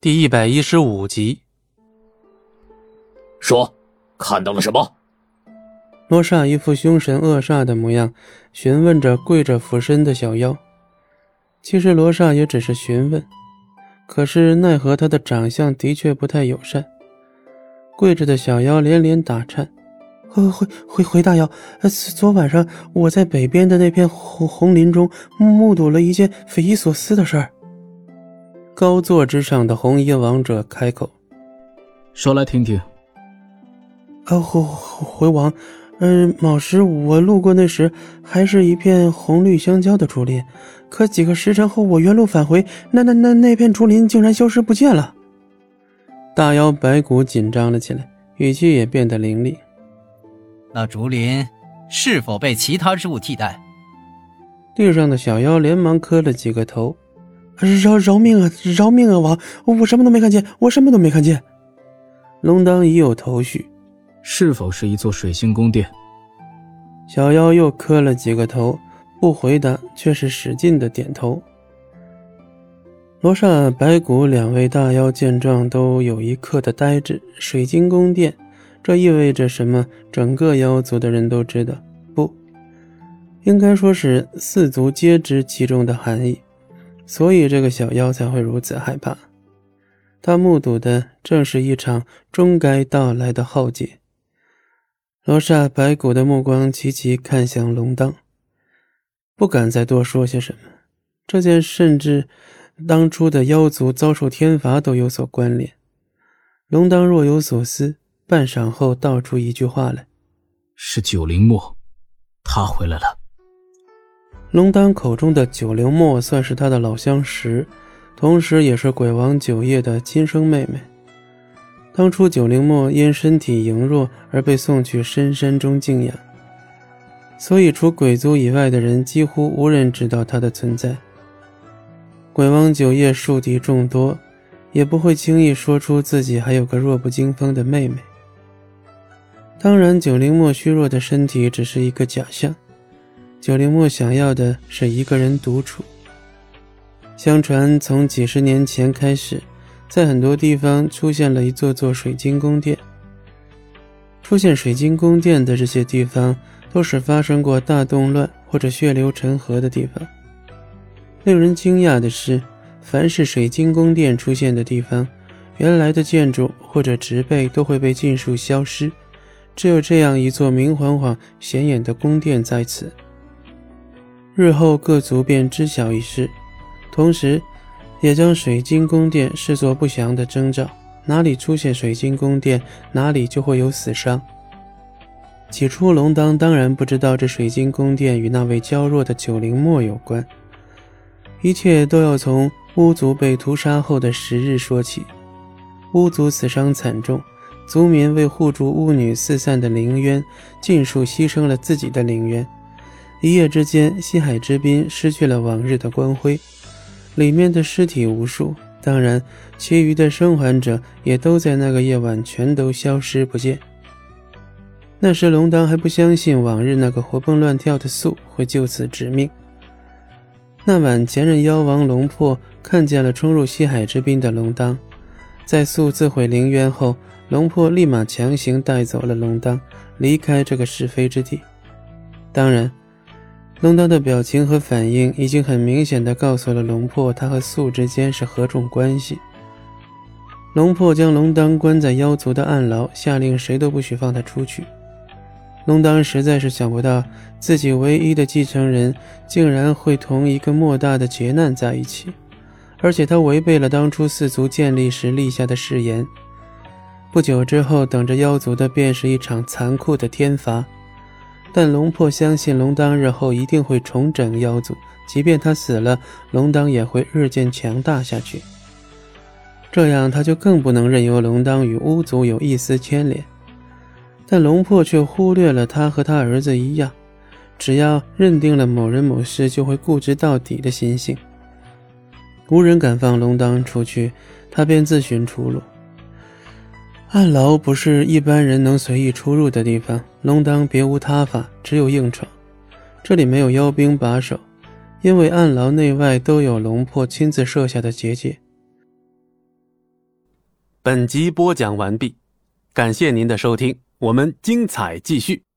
第一百一十五集，说，看到了什么？罗刹一副凶神恶煞的模样，询问着跪着俯身的小妖。其实罗刹也只是询问，可是奈何他的长相的确不太友善。跪着的小妖连连打颤：“回回回回大妖，昨晚上我在北边的那片红红林中目睹了一件匪夷所思的事儿。”高座之上的红衣王者开口：“说来听听。”“啊，回回王，嗯，卯时我路过那时，还是一片红绿相交的竹林，可几个时辰后，我原路返回，那那那那片竹林竟然消失不见了。”大妖白骨紧张了起来，语气也变得凌厉：“那竹林是否被其他之物替代？”地上的小妖连忙磕了几个头。饶饶命啊！饶命啊！王，我什么都没看见，我什么都没看见。龙当已有头绪，是否是一座水晶宫殿？小妖又磕了几个头，不回答，却是使劲的点头。罗刹、白骨两位大妖见状，都有一刻的呆滞。水晶宫殿，这意味着什么？整个妖族的人都知道，不应该说是四族皆知其中的含义。所以这个小妖才会如此害怕，他目睹的正是一场终该到来的浩劫。罗刹白骨的目光齐齐看向龙当，不敢再多说些什么。这件甚至当初的妖族遭受天罚都有所关联。龙当若有所思，半晌后道出一句话来：“是九灵墨，他回来了。”龙丹口中的九灵墨算是他的老相识，同时也是鬼王九叶的亲生妹妹。当初九灵墨因身体羸弱而被送去深山中静养，所以除鬼族以外的人几乎无人知道他的存在。鬼王九叶树敌众多，也不会轻易说出自己还有个弱不禁风的妹妹。当然，九灵墨虚弱的身体只是一个假象。九灵墨想要的是一个人独处。相传，从几十年前开始，在很多地方出现了一座座水晶宫殿。出现水晶宫殿的这些地方，都是发生过大动乱或者血流成河的地方。令人惊讶的是，凡是水晶宫殿出现的地方，原来的建筑或者植被都会被尽数消失，只有这样一座明晃晃、显眼的宫殿在此。日后各族便知晓一事，同时，也将水晶宫殿视作不祥的征兆。哪里出现水晶宫殿，哪里就会有死伤。起初，龙当当然不知道这水晶宫殿与那位娇弱的九灵墨有关。一切都要从巫族被屠杀后的十日说起。巫族死伤惨重，族民为护住巫女四散的灵渊，尽数牺牲了自己的灵渊。一夜之间，西海之滨失去了往日的光辉，里面的尸体无数。当然，其余的生还者也都在那个夜晚全都消失不见。那时，龙当还不相信往日那个活蹦乱跳的素会就此致命。那晚，前任妖王龙破看见了冲入西海之滨的龙当，在素自毁灵渊后，龙破立马强行带走了龙当，离开这个是非之地。当然。龙当的表情和反应已经很明显的告诉了龙破，他和素之间是何种关系。龙破将龙当关在妖族的暗牢，下令谁都不许放他出去。龙当实在是想不到，自己唯一的继承人竟然会同一个莫大的劫难在一起，而且他违背了当初四族建立时立下的誓言。不久之后，等着妖族的便是一场残酷的天罚。但龙破相信龙当日后一定会重整妖族，即便他死了，龙当也会日渐强大下去。这样他就更不能任由龙当与巫族有一丝牵连。但龙破却忽略了他和他儿子一样，只要认定了某人某事，就会固执到底的心性。无人敢放龙当出去，他便自寻出路。暗牢不是一般人能随意出入的地方，龙当别无他法，只有硬闯。这里没有妖兵把守，因为暗牢内外都有龙破亲自设下的结界。本集播讲完毕，感谢您的收听，我们精彩继续。